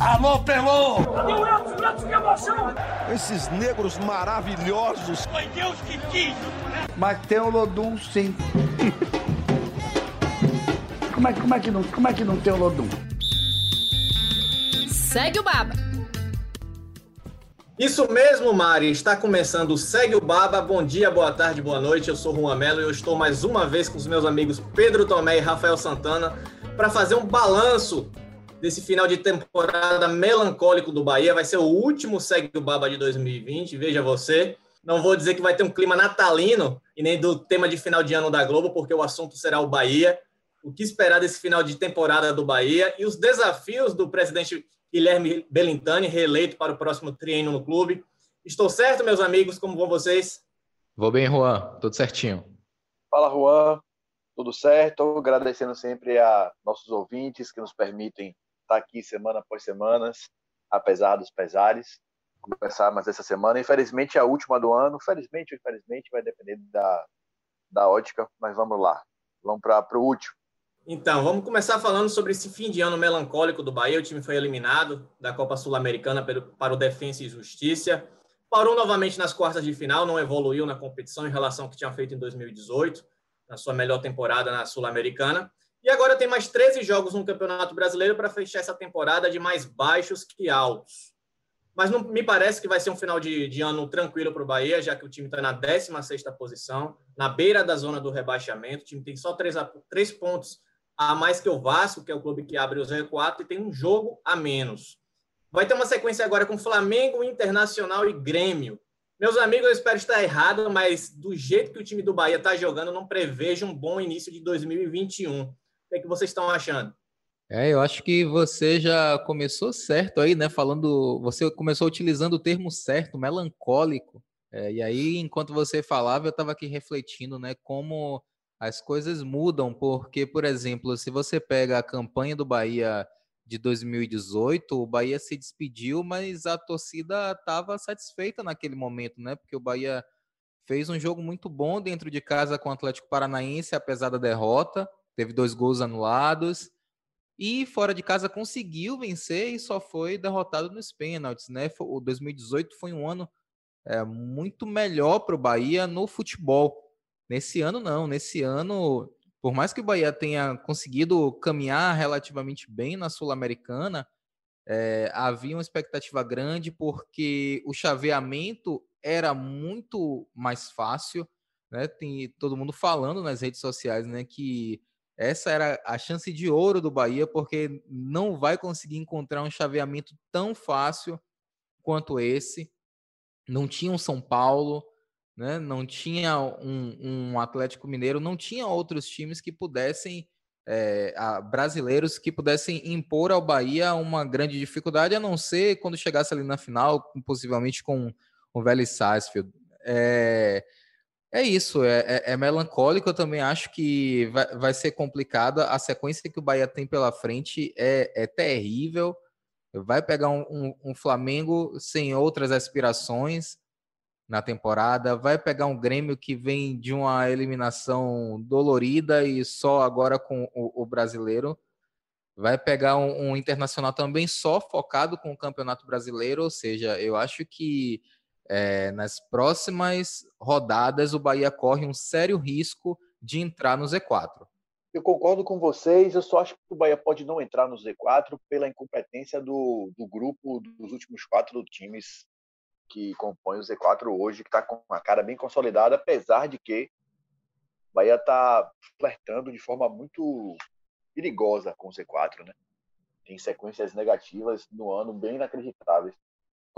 Alô, Pelô! Cadê o Elton? O Elton que emoção! Esses negros maravilhosos! Foi Deus que quis! Mas tem o Lodum, sim. como, é, como, é que não, como é que não tem o Lodum? Segue o Baba. Isso mesmo, Mari. Está começando o Segue o Baba. Bom dia, boa tarde, boa noite. Eu sou Juan Melo e eu estou mais uma vez com os meus amigos Pedro Tomé e Rafael Santana para fazer um balanço desse final de temporada melancólico do Bahia. Vai ser o último Segue o Baba de 2020, veja você. Não vou dizer que vai ter um clima natalino e nem do tema de final de ano da Globo, porque o assunto será o Bahia. O que esperar desse final de temporada do Bahia e os desafios do presidente Guilherme Belintani, reeleito para o próximo triênio no clube. Estou certo, meus amigos? Como vão vocês? Vou bem, Juan. Tudo certinho. Fala, Juan. Tudo certo? Agradecendo sempre a nossos ouvintes que nos permitem estar aqui semana após semana, apesar dos pesares. Começar mais essa semana. Infelizmente, é a última do ano. Felizmente ou infelizmente, vai depender da, da ótica, mas vamos lá. Vamos para o último. Então, vamos começar falando sobre esse fim de ano melancólico do Bahia. O time foi eliminado da Copa Sul-Americana para o Defensa e Justiça. Parou novamente nas quartas de final, não evoluiu na competição em relação ao que tinha feito em 2018, na sua melhor temporada na Sul-Americana. E agora tem mais 13 jogos no Campeonato Brasileiro para fechar essa temporada de mais baixos que altos. Mas não me parece que vai ser um final de, de ano tranquilo para o Bahia, já que o time está na 16 posição, na beira da zona do rebaixamento. O time tem só três, três pontos a mais que o Vasco, que é o clube que abre o Z4, e tem um jogo a menos. Vai ter uma sequência agora com Flamengo, Internacional e Grêmio. Meus amigos, eu espero estar errado, mas do jeito que o time do Bahia está jogando, não prevejo um bom início de 2021. O que, é que vocês estão achando? É, eu acho que você já começou certo aí, né? Falando, você começou utilizando o termo certo, melancólico. É, e aí, enquanto você falava, eu estava aqui refletindo, né? Como as coisas mudam, porque, por exemplo, se você pega a campanha do Bahia de 2018, o Bahia se despediu, mas a torcida estava satisfeita naquele momento, né? Porque o Bahia fez um jogo muito bom dentro de casa com o Atlético Paranaense, apesar da derrota, teve dois gols anulados. E fora de casa conseguiu vencer e só foi derrotado nos pênaltis, né? O 2018 foi um ano é, muito melhor para o Bahia no futebol. Nesse ano, não. Nesse ano, por mais que o Bahia tenha conseguido caminhar relativamente bem na Sul-Americana, é, havia uma expectativa grande porque o chaveamento era muito mais fácil. Né? Tem todo mundo falando nas redes sociais né, que essa era a chance de ouro do Bahia, porque não vai conseguir encontrar um chaveamento tão fácil quanto esse. Não tinha um São Paulo, né? Não tinha um, um Atlético Mineiro, não tinha outros times que pudessem, é, brasileiros que pudessem impor ao Bahia uma grande dificuldade, a não ser quando chegasse ali na final, possivelmente com o Vélez Sarsfield. É, é isso, é, é, é, melancólico. Eu também acho que vai, vai ser complicado. A sequência que o Bahia tem pela frente é, é terrível. Vai pegar um, um, um Flamengo sem outras aspirações na temporada. Vai pegar um Grêmio que vem de uma eliminação dolorida e só agora com o, o brasileiro. Vai pegar um, um, internacional também só focado com o Campeonato Brasileiro, ou seja, eu acho que é, nas próximas rodadas o Bahia corre um sério risco de entrar no Z4. Eu concordo com vocês, eu só acho que o Bahia pode não entrar no Z4 pela incompetência do, do grupo dos últimos quatro times que compõe o Z4 hoje, que está com uma cara bem consolidada, apesar de que o Bahia está flertando de forma muito perigosa com o Z4, né? Tem sequências negativas no ano bem inacreditáveis.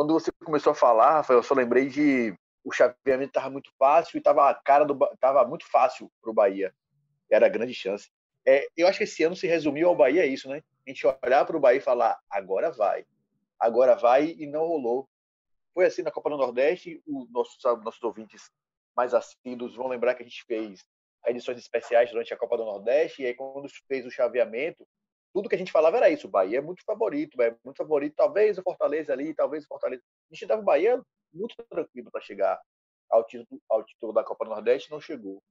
Quando você começou a falar, Rafael, eu só lembrei de o chaveamento estava muito fácil e estava a cara do tava muito fácil para o Bahia. Era grande chance. É, eu acho que esse ano se resumiu ao Bahia isso, né? A gente olhar para o Bahia e falar agora vai, agora vai e não rolou. Foi assim na Copa do Nordeste, os nossos, nossos ouvintes mais assíduos vão lembrar que a gente fez edições especiais durante a Copa do Nordeste, e aí quando fez o chaveamento, tudo que a gente falava era isso, o Bahia é muito favorito, Bahia é muito favorito, talvez o Fortaleza ali, talvez o Fortaleza. A gente dava o Bahia muito tranquilo para chegar ao título, ao título da Copa Nordeste, não chegou.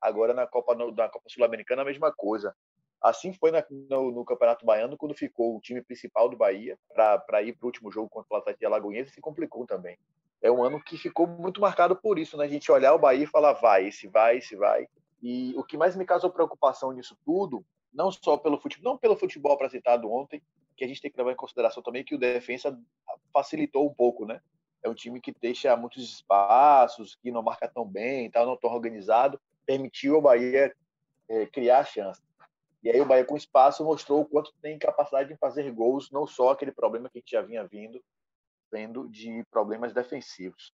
Agora na Copa, Copa Sul-Americana a mesma coisa. Assim foi na, no, no, Campeonato Baiano, quando ficou o time principal do Bahia para ir para o último jogo contra o Atlético de Alagoinhas, se complicou também. É um ano que ficou muito marcado por isso, né? A gente olhar o Bahia e falar, vai, esse vai, esse vai. E o que mais me causou preocupação nisso tudo, não só pelo futebol, não pelo futebol apresentado ontem, que a gente tem que levar em consideração também que o defensa facilitou um pouco, né? É um time que deixa muitos espaços, que não marca tão bem, tal, não tão organizado, permitiu ao Bahia é, criar chance. E aí o Bahia com espaço mostrou o quanto tem capacidade de fazer gols, não só aquele problema que a gente já vinha vindo, vendo de problemas defensivos.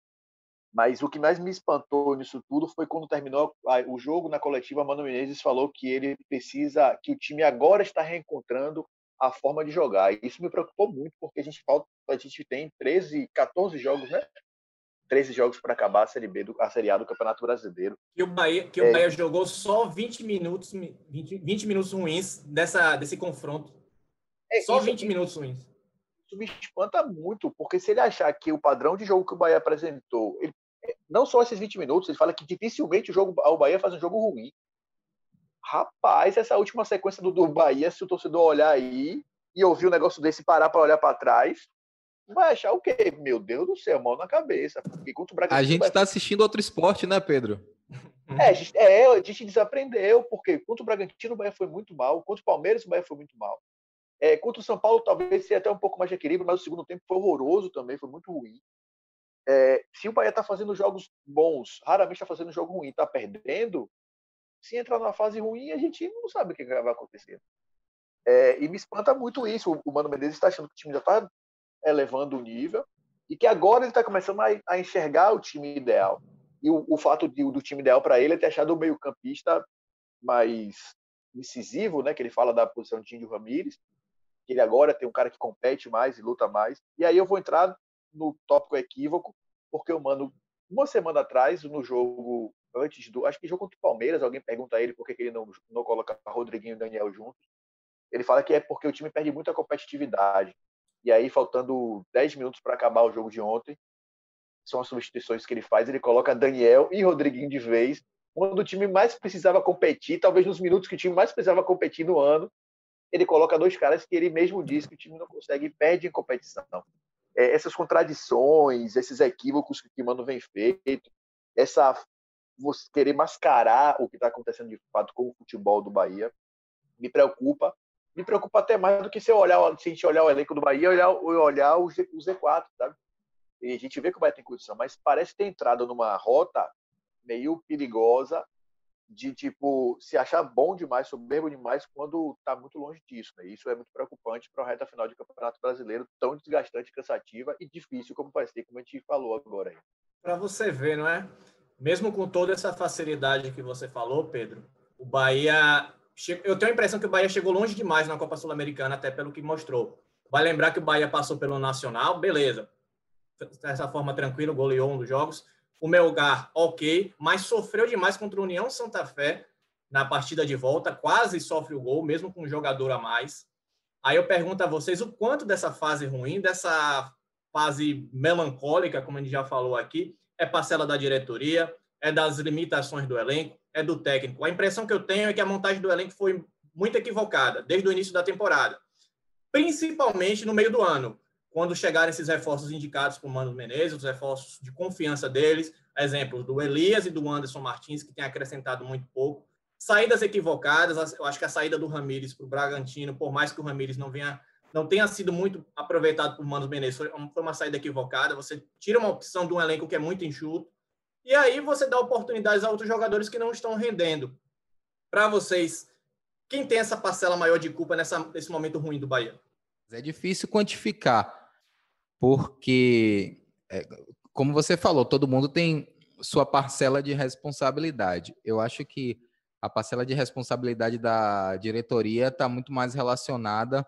Mas o que mais me espantou nisso tudo foi quando terminou o jogo na coletiva, Mano Menezes falou que ele precisa, que o time agora está reencontrando a forma de jogar. E isso me preocupou muito, porque a gente falta, a gente tem 13, 14 jogos, né? 13 jogos para acabar a Série B do a Série A do Campeonato Brasileiro. Que o Bahia, que é. o Bahia jogou só 20 minutos, 20, 20 minutos ruins dessa, desse confronto. É, só 20 minutos ruins. Isso me espanta muito, porque se ele achar que o padrão de jogo que o Bahia apresentou, ele, não só esses 20 minutos, ele fala que dificilmente o jogo o Bahia faz um jogo ruim. Rapaz, essa última sequência do, do Bahia, se o torcedor olhar aí e ouvir um negócio desse parar para olhar para trás, vai achar o quê? Meu Deus do céu, mão na cabeça. Porque contra o Bragantino, a gente está vai... assistindo outro esporte, né, Pedro? É a, gente, é, a gente desaprendeu, porque contra o Bragantino o Bahia foi muito mal, contra o Palmeiras o Bahia foi muito mal. É, contra o São Paulo talvez seja até um pouco mais de equilíbrio, mas o segundo tempo foi horroroso também, foi muito ruim. É, se o Bahia está fazendo jogos bons, raramente está fazendo jogo ruim, está perdendo, se entrar numa fase ruim, a gente não sabe o que vai acontecer. É, e me espanta muito isso. O Mano Menezes está achando que o time já está elevando o nível e que agora ele está começando a, a, enxergar o time ideal. E o, o fato de, do time ideal para ele é ter achado o meio-campista mais incisivo, né? Que ele fala da posição de Índio Ramírez, que ele agora tem um cara que compete mais e luta mais. E aí eu vou entrar no tópico equívoco, porque o Mano, uma semana atrás, no jogo antes do. Acho que jogo contra o Palmeiras, alguém pergunta a ele por que, ele não, não coloca Rodriguinho e Daniel juntos. Ele fala que é porque o time perde muita competitividade. E aí, faltando 10 minutos para acabar o jogo de ontem, são as substituições que ele faz. Ele coloca Daniel e Rodriguinho de vez, quando o time mais precisava competir, talvez nos minutos que o time mais precisava competir no ano, ele coloca dois caras que ele mesmo diz que o time não consegue perde em competição. É, essas contradições, esses equívocos que o Mano vem feito, essa você querer mascarar o que está acontecendo de fato com o futebol do Bahia, me preocupa. Me preocupa até mais do que se, olhar, se a gente olhar o elenco do Bahia e olhar, olhar o, Z, o Z4, sabe? E a gente vê que o Bahia tem condição, mas parece ter entrado numa rota meio perigosa de tipo se achar bom demais, soberbo demais, quando está muito longe disso. Né? Isso é muito preocupante para a reta final de campeonato brasileiro, tão desgastante, cansativa e difícil como vai ser, como a gente falou agora. Para você ver, não é? Mesmo com toda essa facilidade que você falou, Pedro, o Bahia. Eu tenho a impressão que o Bahia chegou longe demais na Copa Sul-Americana, até pelo que mostrou. Vai lembrar que o Bahia passou pelo Nacional, beleza. Dessa forma tranquila, goleou um dos jogos o Melgar, ok, mas sofreu demais contra o União Santa Fé na partida de volta, quase sofre o gol, mesmo com um jogador a mais. Aí eu pergunto a vocês o quanto dessa fase ruim, dessa fase melancólica, como a gente já falou aqui, é parcela da diretoria, é das limitações do elenco, é do técnico. A impressão que eu tenho é que a montagem do elenco foi muito equivocada desde o início da temporada, principalmente no meio do ano quando chegarem esses reforços indicados por Mano Menezes, os reforços de confiança deles, exemplos do Elias e do Anderson Martins, que tem acrescentado muito pouco. Saídas equivocadas, eu acho que a saída do Ramires para o Bragantino, por mais que o Ramires não venha não tenha sido muito aproveitado por Mano Menezes, foi uma saída equivocada. Você tira uma opção de um elenco que é muito enxuto, e aí você dá oportunidades a outros jogadores que não estão rendendo. Para vocês, quem tem essa parcela maior de culpa nessa, nesse momento ruim do Bahia? É difícil quantificar porque, é, como você falou, todo mundo tem sua parcela de responsabilidade. Eu acho que a parcela de responsabilidade da diretoria está muito mais relacionada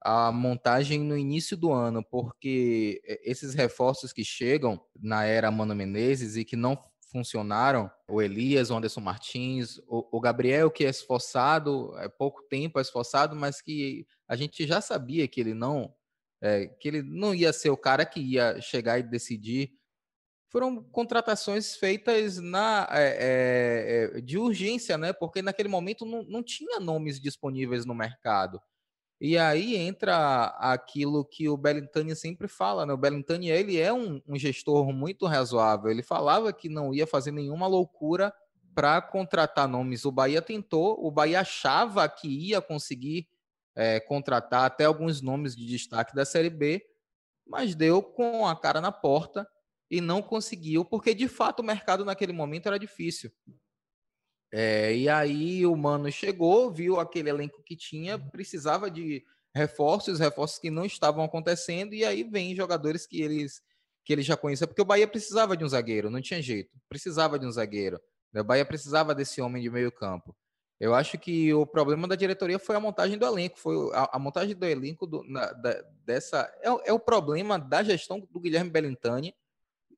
à montagem no início do ano, porque esses reforços que chegam na era Mano Menezes e que não funcionaram, o Elias, o Anderson Martins, o, o Gabriel, que é esforçado, é pouco tempo é esforçado, mas que a gente já sabia que ele não é, que ele não ia ser o cara que ia chegar e decidir foram contratações feitas na, é, é, de urgência, né? Porque naquele momento não, não tinha nomes disponíveis no mercado. E aí entra aquilo que o Bellintani sempre fala, né? O Bellintani, ele é um, um gestor muito razoável. Ele falava que não ia fazer nenhuma loucura para contratar nomes. O Bahia tentou, o Bahia achava que ia conseguir é, contratar até alguns nomes de destaque da Série B, mas deu com a cara na porta e não conseguiu, porque de fato o mercado naquele momento era difícil. É, e aí o Mano chegou, viu aquele elenco que tinha, precisava de reforços, reforços que não estavam acontecendo, e aí vem jogadores que eles que ele já conhecia, porque o Bahia precisava de um zagueiro, não tinha jeito, precisava de um zagueiro. Né? O Bahia precisava desse homem de meio campo. Eu acho que o problema da diretoria foi a montagem do elenco, foi a, a montagem do elenco do, na, da, dessa é, é, o problema da gestão do Guilherme Belintani,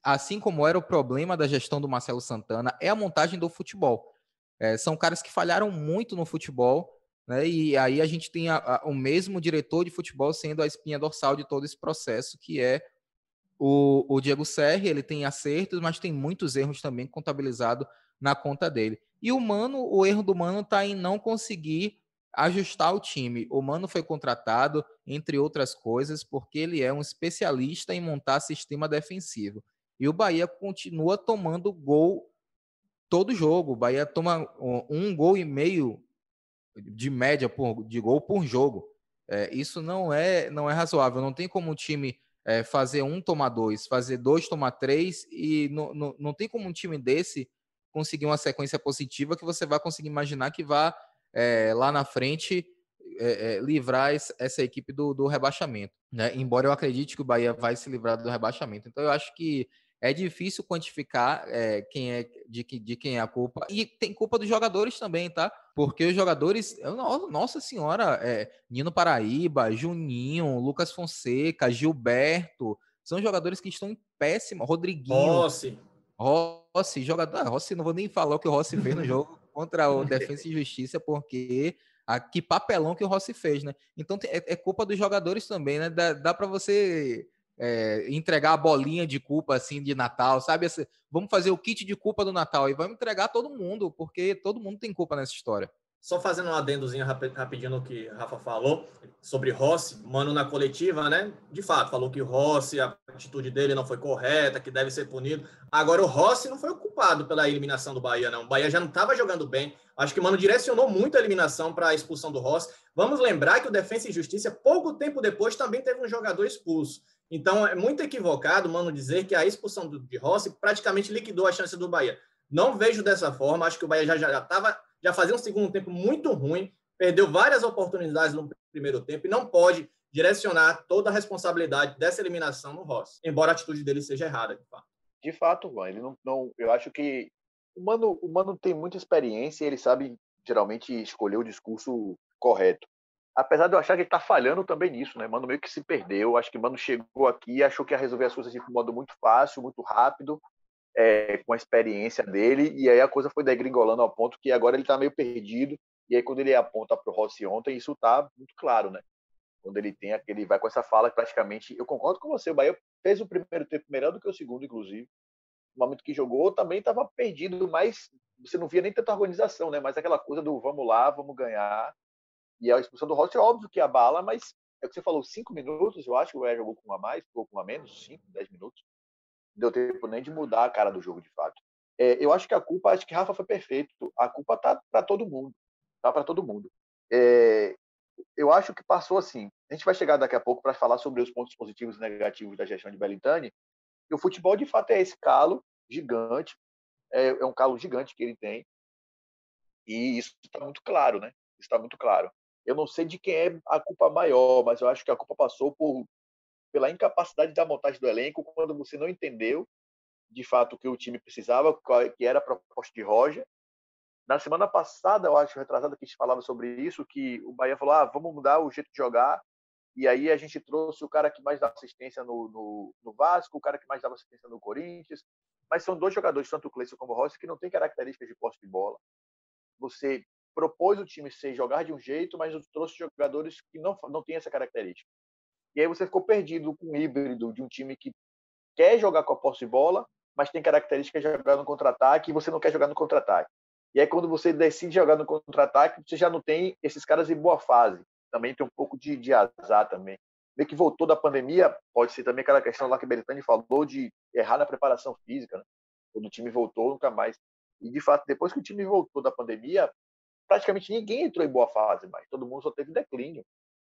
assim como era o problema da gestão do Marcelo Santana, é a montagem do futebol. É, são caras que falharam muito no futebol, né? E aí a gente tem a, a, o mesmo diretor de futebol sendo a espinha dorsal de todo esse processo, que é o, o Diego Serri. Ele tem acertos, mas tem muitos erros também contabilizados na conta dele. E o Mano, o erro do Mano está em não conseguir ajustar o time. O Mano foi contratado, entre outras coisas, porque ele é um especialista em montar sistema defensivo. E o Bahia continua tomando gol todo jogo. O Bahia toma um gol e meio de média por, de gol por jogo. É, isso não é, não é razoável. Não tem como um time é, fazer um tomar dois, fazer dois tomar três, e não, não, não tem como um time desse conseguir uma sequência positiva que você vai conseguir imaginar que vá é, lá na frente é, é, livrar essa equipe do, do rebaixamento. Né? Embora eu acredite que o Bahia vai se livrar do rebaixamento. Então eu acho que é difícil quantificar é, quem é de, de, quem é a culpa. E tem culpa dos jogadores também, tá? Porque os jogadores. Nossa senhora, é, Nino Paraíba, Juninho, Lucas Fonseca, Gilberto. São jogadores que estão em péssima. Rodriguinho. Rossi. Rossi, jogador. Ah, Rossi, não vou nem falar o que o Rossi fez no jogo contra o Defensa e Justiça, porque a, que papelão que o Rossi fez, né? Então é, é culpa dos jogadores também, né? Dá, dá para você é, entregar a bolinha de culpa assim de Natal, sabe? vamos fazer o kit de culpa do Natal e vamos entregar todo mundo, porque todo mundo tem culpa nessa história. Só fazendo um adendozinho rapidinho no que Rafa falou sobre Rossi, mano, na coletiva, né? De fato, falou que o Rossi, a atitude dele não foi correta, que deve ser punido. Agora, o Rossi não foi o culpado pela eliminação do Bahia, não. O Bahia já não estava jogando bem. Acho que o Mano direcionou muito a eliminação para a expulsão do Rossi. Vamos lembrar que o Defensa e Justiça, pouco tempo depois, também teve um jogador expulso. Então, é muito equivocado, Mano, dizer que a expulsão de Rossi praticamente liquidou a chance do Bahia. Não vejo dessa forma. Acho que o Bahia já estava. Já, já já fazia um segundo tempo muito ruim, perdeu várias oportunidades no primeiro tempo e não pode direcionar toda a responsabilidade dessa eliminação no Rossi, embora a atitude dele seja errada, de fato. De fato, Juan, ele não, não eu acho que o Mano, o Mano tem muita experiência e ele sabe geralmente escolher o discurso correto. Apesar de eu achar que ele está falhando também nisso, né? Mano meio que se perdeu. Acho que Mano chegou aqui e achou que ia resolver as coisas de um modo muito fácil, muito rápido é, com a experiência dele, e aí a coisa foi degringolando ao ponto que agora ele está meio perdido, e aí quando ele aponta para o Rossi ontem, isso está muito claro, né? Quando ele tem aquele, vai com essa fala praticamente, eu concordo com você, o Bahia fez o primeiro tempo melhor do que o segundo, inclusive, no momento que jogou também estava perdido, mas você não via nem tanta organização, né? Mas aquela coisa do vamos lá, vamos ganhar, e a expulsão do Rossi, óbvio que abala, mas é o que você falou, cinco minutos, eu acho que o Bahia jogou com uma mais, ou com uma menos, cinco, dez minutos, deu tempo nem de mudar a cara do jogo de fato. É, eu acho que a culpa, acho que Rafa foi perfeito. A culpa tá para todo mundo, tá para todo mundo. É, eu acho que passou assim. A gente vai chegar daqui a pouco para falar sobre os pontos positivos e negativos da gestão de Belintani. E o futebol de fato é esse calo gigante, é, é um calo gigante que ele tem. E isso está muito claro, né? Está muito claro. Eu não sei de quem é a culpa maior, mas eu acho que a culpa passou por pela incapacidade da montagem do elenco, quando você não entendeu de fato o que o time precisava, que era a proposta de Roger. Na semana passada, eu acho, retrasada, que a gente falava sobre isso, que o Bahia falou, ah, vamos mudar o jeito de jogar, e aí a gente trouxe o cara que mais dá assistência no, no, no Vasco, o cara que mais dava assistência no Corinthians, mas são dois jogadores, tanto o Cleiton como o Rossi, que não têm características de posse de bola. Você propôs o time ser jogar de um jeito, mas trouxe jogadores que não, não têm essa característica. E aí você ficou perdido com o híbrido de um time que quer jogar com a posse de bola, mas tem características de jogar no contra-ataque e você não quer jogar no contra-ataque. E aí, quando você decide jogar no contra-ataque, você já não tem esses caras em boa fase. Também tem um pouco de, de azar também. Meio que voltou da pandemia, pode ser também aquela questão lá que o Beritani falou de errar na preparação física. Né? Quando o time voltou, nunca mais. E, de fato, depois que o time voltou da pandemia, praticamente ninguém entrou em boa fase mais. Todo mundo só teve declínio.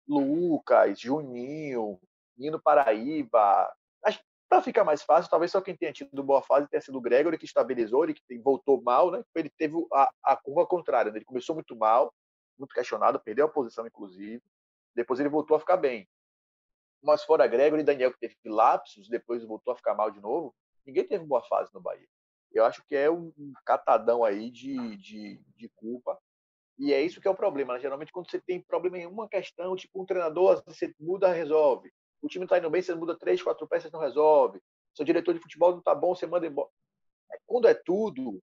Lucas, Juninho, Nino Paraíba. Para ficar mais fácil, talvez só quem tenha tido boa fase tenha sido o Gregory, que estabilizou, ele que voltou mal, né? Ele teve a, a curva contrária, né? ele começou muito mal, muito questionado, perdeu a posição, inclusive. Depois ele voltou a ficar bem. Mas fora Gregory e Daniel, que teve lapsos, depois voltou a ficar mal de novo, ninguém teve boa fase no Bahia. Eu acho que é um catadão aí de, de, de culpa. E é isso que é o problema. Né? Geralmente, quando você tem problema em uma questão, tipo um treinador, você muda, resolve o time está indo bem, você muda três, quatro peças, não resolve. Seu diretor de futebol não está bom, você manda embora. Quando é tudo,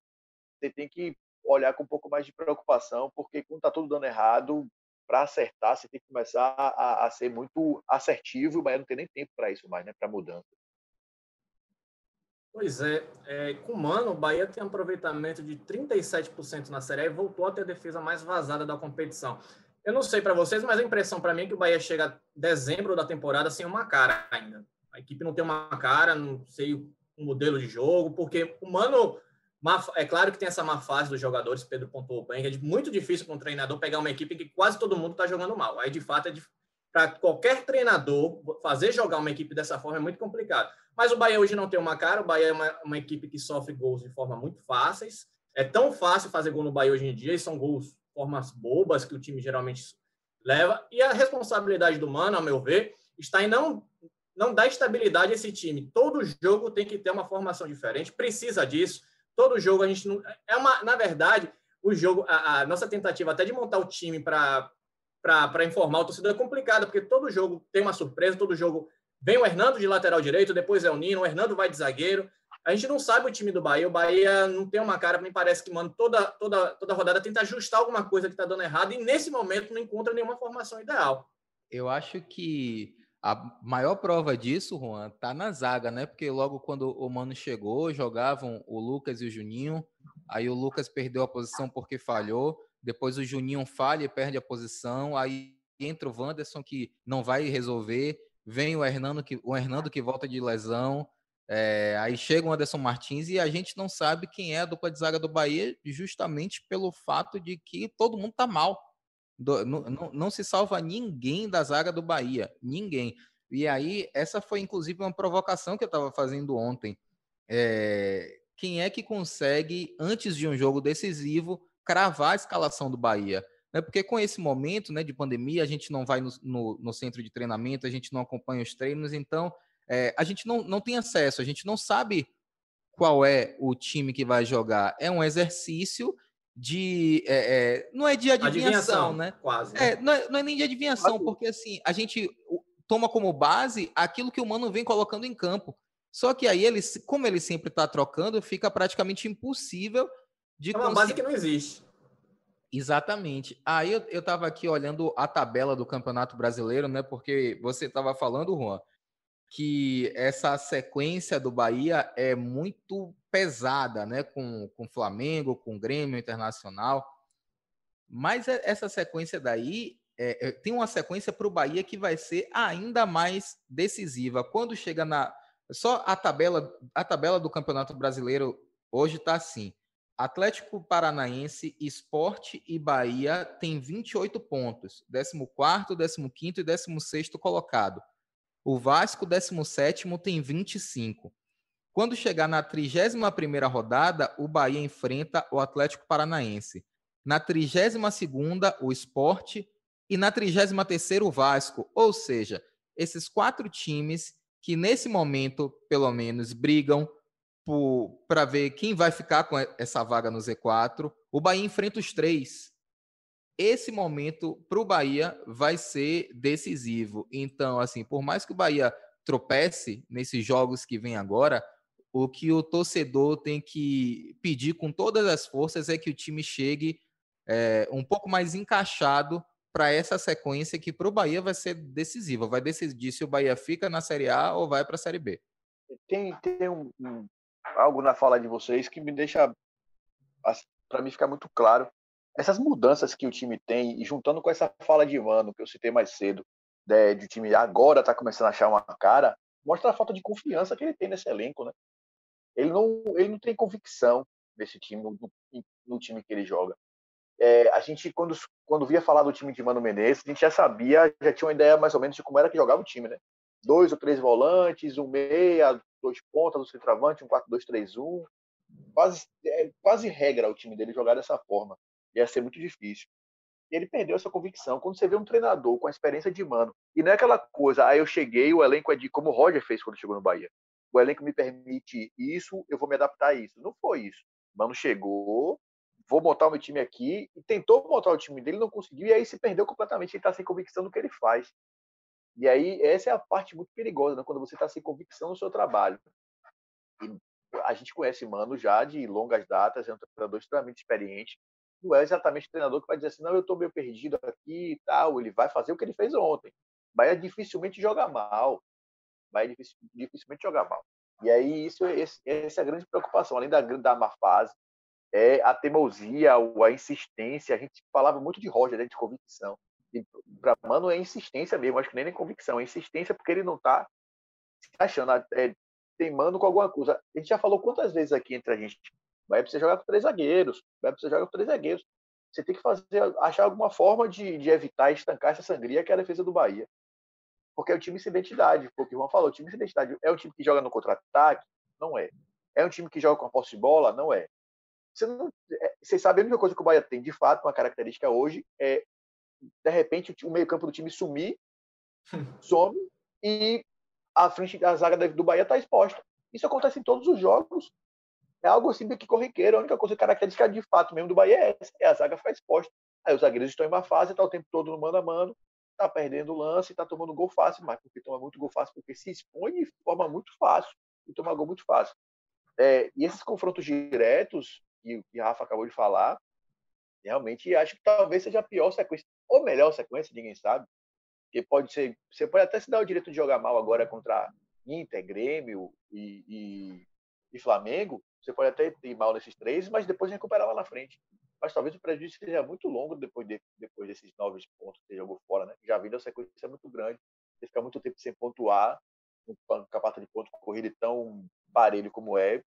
você tem que olhar com um pouco mais de preocupação, porque quando está tudo dando errado, para acertar, você tem que começar a, a, ser muito assertivo, mas não tem nem tempo para isso mais, né? para mudança. Pois é, é, com o Mano, o Bahia tem um aproveitamento de 37% na Série A e voltou a ter a defesa mais vazada da competição. Eu não sei para vocês, mas a impressão para mim é que o Bahia chega dezembro da temporada sem uma cara ainda. A equipe não tem uma cara, não sei o modelo de jogo, porque o Mano, é claro que tem essa má fase dos jogadores, Pedro pontuou bem, é muito difícil para um treinador pegar uma equipe que quase todo mundo está jogando mal. Aí, de fato, é para qualquer treinador fazer jogar uma equipe dessa forma é muito complicado. Mas o Bahia hoje não tem uma cara, o Bahia é uma, uma equipe que sofre gols de forma muito fáceis. É tão fácil fazer gol no Bahia hoje em dia, e são gols formas bobas que o time geralmente leva. E a responsabilidade do Mano, a meu ver, está em não, não dar estabilidade a esse time. Todo jogo tem que ter uma formação diferente, precisa disso. Todo jogo a gente não. É uma, na verdade, o jogo, a, a nossa tentativa até de montar o time para para informar o torcedor é complicada, porque todo jogo tem uma surpresa, todo jogo vem o Hernando de lateral direito, depois é o Nino, o Hernando vai de zagueiro, a gente não sabe o time do Bahia. O Bahia não tem uma cara, me parece que, mano, toda, toda, toda rodada tenta ajustar alguma coisa que está dando errado e nesse momento não encontra nenhuma formação ideal. Eu acho que a maior prova disso, Juan, tá na zaga, né? Porque logo quando o Mano chegou, jogavam o Lucas e o Juninho. Aí o Lucas perdeu a posição porque falhou. Depois o Juninho falha e perde a posição. Aí entra o Wanderson que não vai resolver. Vem o Hernando que, o Hernando que volta de lesão. É, aí chega o Anderson Martins e a gente não sabe quem é a dupla de zaga do Bahia, justamente pelo fato de que todo mundo tá mal. Do, não, não, não, se salva ninguém da zaga do Bahia, ninguém. E aí, essa foi inclusive uma provocação que eu estava fazendo ontem. É, quem é que consegue, antes de um jogo decisivo, cravar a escalação do Bahia? Né? Porque com esse momento né, de pandemia, a gente não vai no, no, no centro de treinamento, a gente não acompanha os treinos, então é, a gente não, não tem acesso, a gente não sabe qual é o time que vai jogar. É um exercício de. É, é, não é de adivinhação, adivinhação né? Quase. Né? É, não, é, não é nem de adivinhação, porque assim, a gente toma como base aquilo que o Mano vem colocando em campo. Só que aí, ele, como ele sempre está trocando, fica praticamente impossível de. É uma conseguir... base que não existe. Exatamente. Aí eu, estava aqui olhando a tabela do Campeonato Brasileiro, né? Porque você estava falando, Juan, que essa sequência do Bahia é muito pesada, né? Com, com Flamengo, com Grêmio Internacional. Mas é, essa sequência daí é, é tem uma sequência para o Bahia que vai ser ainda mais decisiva. Quando chega na. Só a tabela, a tabela do Campeonato Brasileiro hoje está assim. Atlético Paranaense, Esporte e Bahia tem 28 pontos. 14, 15 e 16 colocado. O Vasco, 17, tem 25. Quando chegar na 31ª rodada, o Bahia enfrenta o Atlético Paranaense. Na 32ª, o Esporte. E na 33ª, o Vasco. Ou seja, esses quatro times que nesse momento, pelo menos, brigam para ver quem vai ficar com essa vaga no Z4. O Bahia enfrenta os três esse momento para o Bahia vai ser decisivo. Então, assim, por mais que o Bahia tropece nesses jogos que vem agora, o que o torcedor tem que pedir com todas as forças é que o time chegue é, um pouco mais encaixado para essa sequência que para o Bahia vai ser decisiva. Vai decidir se o Bahia fica na Série A ou vai para a Série B. Tem, tem um, um, algo na fala de vocês que me deixa, para mim ficar muito claro, essas mudanças que o time tem, e juntando com essa fala de Mano, que eu citei mais cedo, de, de o time agora tá começando a achar uma cara, mostra a falta de confiança que ele tem nesse elenco, né? Ele não, ele não tem convicção desse time, no, no time que ele joga. É, a gente, quando, quando via falar do time de Mano Menezes, a gente já sabia, já tinha uma ideia mais ou menos de como era que jogava o time, né? Dois ou três volantes, um meia, dois pontas, um centroavante, um 4-2-3-1. Quase, é, quase regra o time dele jogar dessa forma. Ia ser muito difícil. E ele perdeu essa convicção. Quando você vê um treinador com a experiência de mano, e não é aquela coisa, aí ah, eu cheguei, o elenco é de como o Roger fez quando chegou no Bahia. O elenco me permite isso, eu vou me adaptar a isso. Não foi isso. Mano chegou, vou montar o meu time aqui, e tentou montar o time dele, não conseguiu, e aí se perdeu completamente. Ele está sem convicção do que ele faz. E aí, essa é a parte muito perigosa, né? quando você está sem convicção no seu trabalho. E a gente conhece Mano já de longas datas, é um treinador extremamente experiente. Não é exatamente o treinador que vai dizer assim, não, eu estou meio perdido aqui e tal. Ele vai fazer o que ele fez ontem. Bahia dificilmente joga mal. Bahia dificilmente joga mal. E aí, isso, essa é a grande preocupação. Além da, da má fase, é a teimosia, a insistência. A gente falava muito de Roger, né, de convicção. Para Mano é insistência mesmo, acho que nem é convicção, é insistência porque ele não está se achando, é, teimando com alguma coisa. A gente já falou quantas vezes aqui entre a gente, vai precisar jogar com três zagueiros, vai precisar jogar com três zagueiros. Você tem que fazer, achar alguma forma de, de evitar estancar essa sangria que é a defesa do Bahia. Porque é o time sem identidade, foi o que o João falou, o time sem identidade. É um time que joga no contra-ataque? Não é. É um time que joga com a posse de bola? Não é. Você não, é, vocês sabem a única coisa que o Bahia tem, de fato, uma característica hoje, é de repente o meio-campo do time sumir, some e a frente da zaga do Bahia está exposta. Isso acontece em todos os jogos. É algo assim que corriqueiro. A única coisa característica de fato mesmo do Bahia é essa: é a zaga ficar exposta. Aí os zagueiros estão em uma fase, está o tempo todo no mano a mano, está perdendo o lance, está tomando gol fácil, mas porque toma muito gol fácil, porque se expõe de forma muito fácil e toma gol muito fácil. É, e esses confrontos diretos, que o Rafa acabou de falar, realmente acho que talvez seja a pior sequência ou melhor sequência, ninguém sabe. Que pode ser, você pode até se dar o direito de jogar mal agora contra Inter, Grêmio e, e, e Flamengo. Você pode até ir mal nesses três, mas depois recuperar lá na frente. Mas talvez o prejuízo seja muito longo depois, de, depois desses nove pontos que você jogou fora, né? Já vindo a sequência muito grande. Você fica muito tempo sem pontuar, um campeonato de ponto corrido tão parelho como é,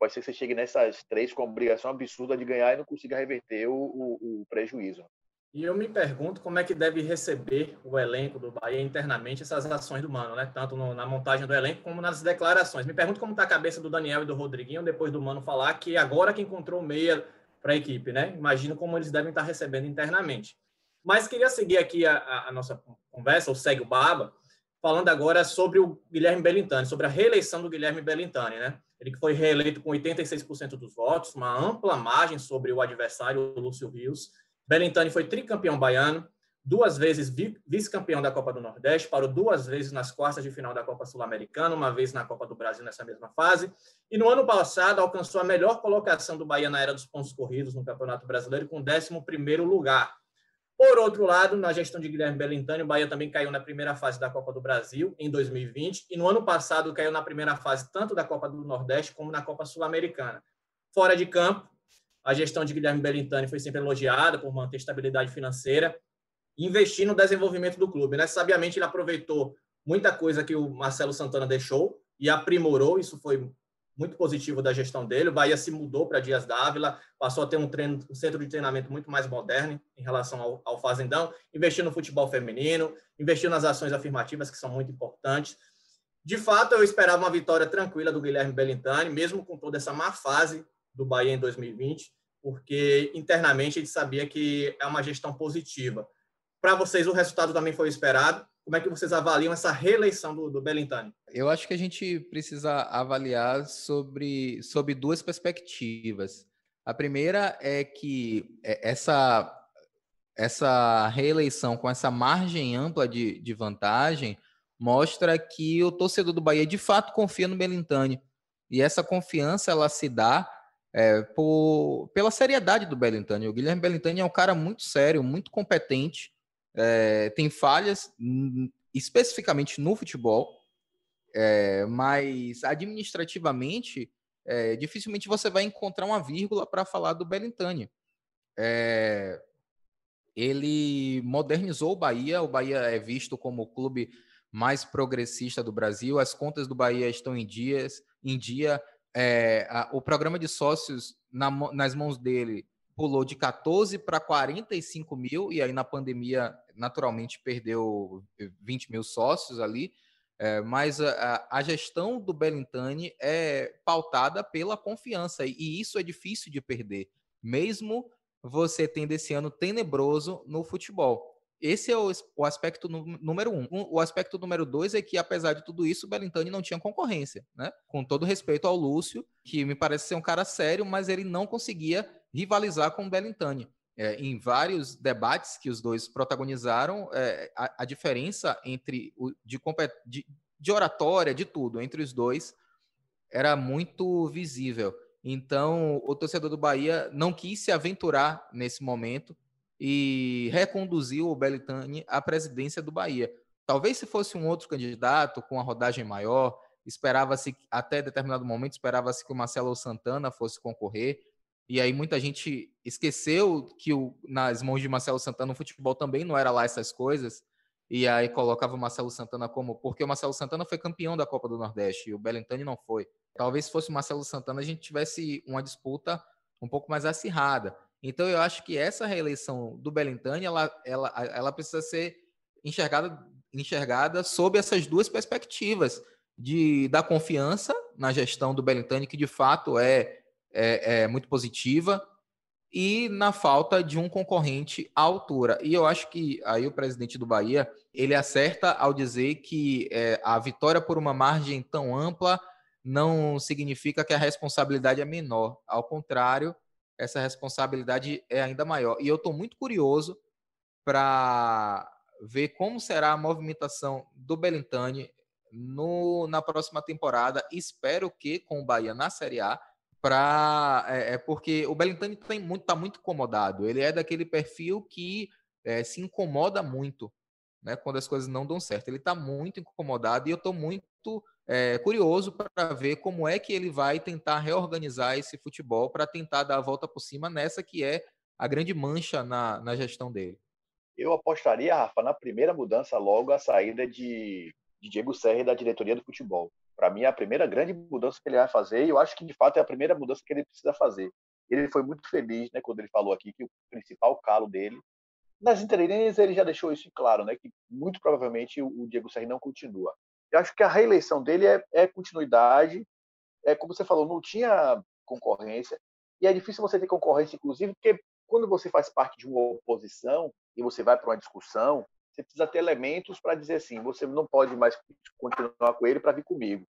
pode ser que você chegue nessas três com a obrigação absurda de ganhar e não consiga reverter o, o, o prejuízo. E eu me pergunto como é que deve receber o elenco do Bahia internamente essas ações do Mano, né? Tanto no, na montagem do elenco como nas declarações. Me pergunto como está a cabeça do Daniel e do Rodriguinho depois do Mano falar que agora que encontrou meia para a equipe, né? Imagino como eles devem estar recebendo internamente. Mas queria seguir aqui a, a, a nossa conversa, ou segue o Baba, falando agora sobre o Guilherme Bellintani, sobre a reeleição do Guilherme Bellintani, né? Ele que foi reeleito com 86% dos votos, uma ampla margem sobre o adversário, o Lúcio Rios Belintani foi tricampeão baiano, duas vezes vice-campeão da Copa do Nordeste, parou duas vezes nas quartas de final da Copa Sul-Americana, uma vez na Copa do Brasil nessa mesma fase, e no ano passado alcançou a melhor colocação do Bahia na era dos pontos corridos no Campeonato Brasileiro, com 11º lugar. Por outro lado, na gestão de Guilherme Belintani, o Bahia também caiu na primeira fase da Copa do Brasil, em 2020, e no ano passado caiu na primeira fase tanto da Copa do Nordeste como na Copa Sul-Americana. Fora de campo, a gestão de Guilherme Bellintani foi sempre elogiada por manter estabilidade financeira e investir no desenvolvimento do clube. Né? Sabiamente, ele aproveitou muita coisa que o Marcelo Santana deixou e aprimorou. Isso foi muito positivo da gestão dele. O Bahia se mudou para Dias Dávila, passou a ter um, treino, um centro de treinamento muito mais moderno em relação ao, ao Fazendão, investiu no futebol feminino, investiu nas ações afirmativas, que são muito importantes. De fato, eu esperava uma vitória tranquila do Guilherme Bellintani, mesmo com toda essa má fase do Bahia em 2020, porque internamente a gente sabia que é uma gestão positiva. Para vocês, o resultado também foi esperado. Como é que vocês avaliam essa reeleição do, do Belintani? Eu acho que a gente precisa avaliar sobre, sobre duas perspectivas. A primeira é que é, essa, essa reeleição com essa margem ampla de, de vantagem mostra que o torcedor do Bahia de fato confia no Belintani. E essa confiança ela se dá é, por, pela seriedade do Bellintani. O Guilherme Bellintani é um cara muito sério, muito competente, é, tem falhas especificamente no futebol, é, mas administrativamente é, dificilmente você vai encontrar uma vírgula para falar do Belintani. É, ele modernizou o Bahia, o Bahia é visto como o clube mais progressista do Brasil, as contas do Bahia estão em, dias, em dia, é, a, o programa de sócios na, nas mãos dele pulou de 14 para 45 mil, e aí na pandemia, naturalmente, perdeu 20 mil sócios ali. É, mas a, a, gestão do Belintani é pautada pela confiança, e isso é difícil de perder, mesmo você tendo esse ano tenebroso no futebol. Esse é o, o aspecto número um. O aspecto número dois é que, apesar de tudo isso, o Belintani não tinha concorrência, né? Com todo respeito ao Lúcio, que me parece ser um cara sério, mas ele não conseguia rivalizar com o Belintani. É, em vários debates que os dois protagonizaram, é, a, a, diferença entre o, de, de, de oratória, de tudo, entre os dois, era muito visível. Então, o torcedor do Bahia não quis se aventurar nesse momento e reconduziu o Belitani à presidência do Bahia. Talvez se fosse um outro candidato com uma rodagem maior, esperava-se até determinado momento esperava-se que o Marcelo Santana fosse concorrer. E aí muita gente esqueceu que o, nas mãos de Marcelo Santana o futebol também não era lá essas coisas. E aí colocava o Marcelo Santana como porque o Marcelo Santana foi campeão da Copa do Nordeste e o Belintani não foi. Talvez se fosse o Marcelo Santana a gente tivesse uma disputa um pouco mais acirrada. Então eu acho que essa reeleição do Belintani, ela, ela, ela precisa ser enxergada, enxergada sob essas duas perspectivas de da confiança na gestão do Belintani, que de fato é, é, é muito positiva, e na falta de um concorrente à altura. E eu acho que aí o presidente do Bahia ele acerta ao dizer que é, a vitória por uma margem tão ampla não significa que a responsabilidade é menor. Ao contrário, essa responsabilidade é ainda maior. E eu estou muito curioso para ver como será a movimentação do Belintani no, na próxima temporada. Espero que com o Bahia na Série A, para é, é, porque o Belintani está muito, tá muito incomodado. Ele é daquele perfil que é, se incomoda muito né, quando as coisas não dão certo. Ele está muito incomodado e eu estou muito é, curioso para ver como é que ele vai tentar reorganizar esse futebol para tentar dar a volta por cima nessa que é a grande mancha na, na gestão dele. Eu apostaria, Rafa, na primeira mudança logo a saída de, de Diego Serra da diretoria do futebol. Para mim, é a primeira grande mudança que ele vai fazer, e eu acho que de fato é a primeira mudança que ele precisa fazer. Ele foi muito feliz né, quando ele falou aqui que o principal calo dele. Nas entrelinhas, ele já deixou isso claro, né, que muito provavelmente o Diego Serra não continua. Eu acho que a reeleição dele é, é continuidade. É como você falou, não tinha concorrência. E é difícil você ter concorrência, inclusive, porque quando você faz parte de uma oposição e você vai para uma discussão, você precisa ter elementos para dizer assim: você não pode mais continuar com ele para vir comigo.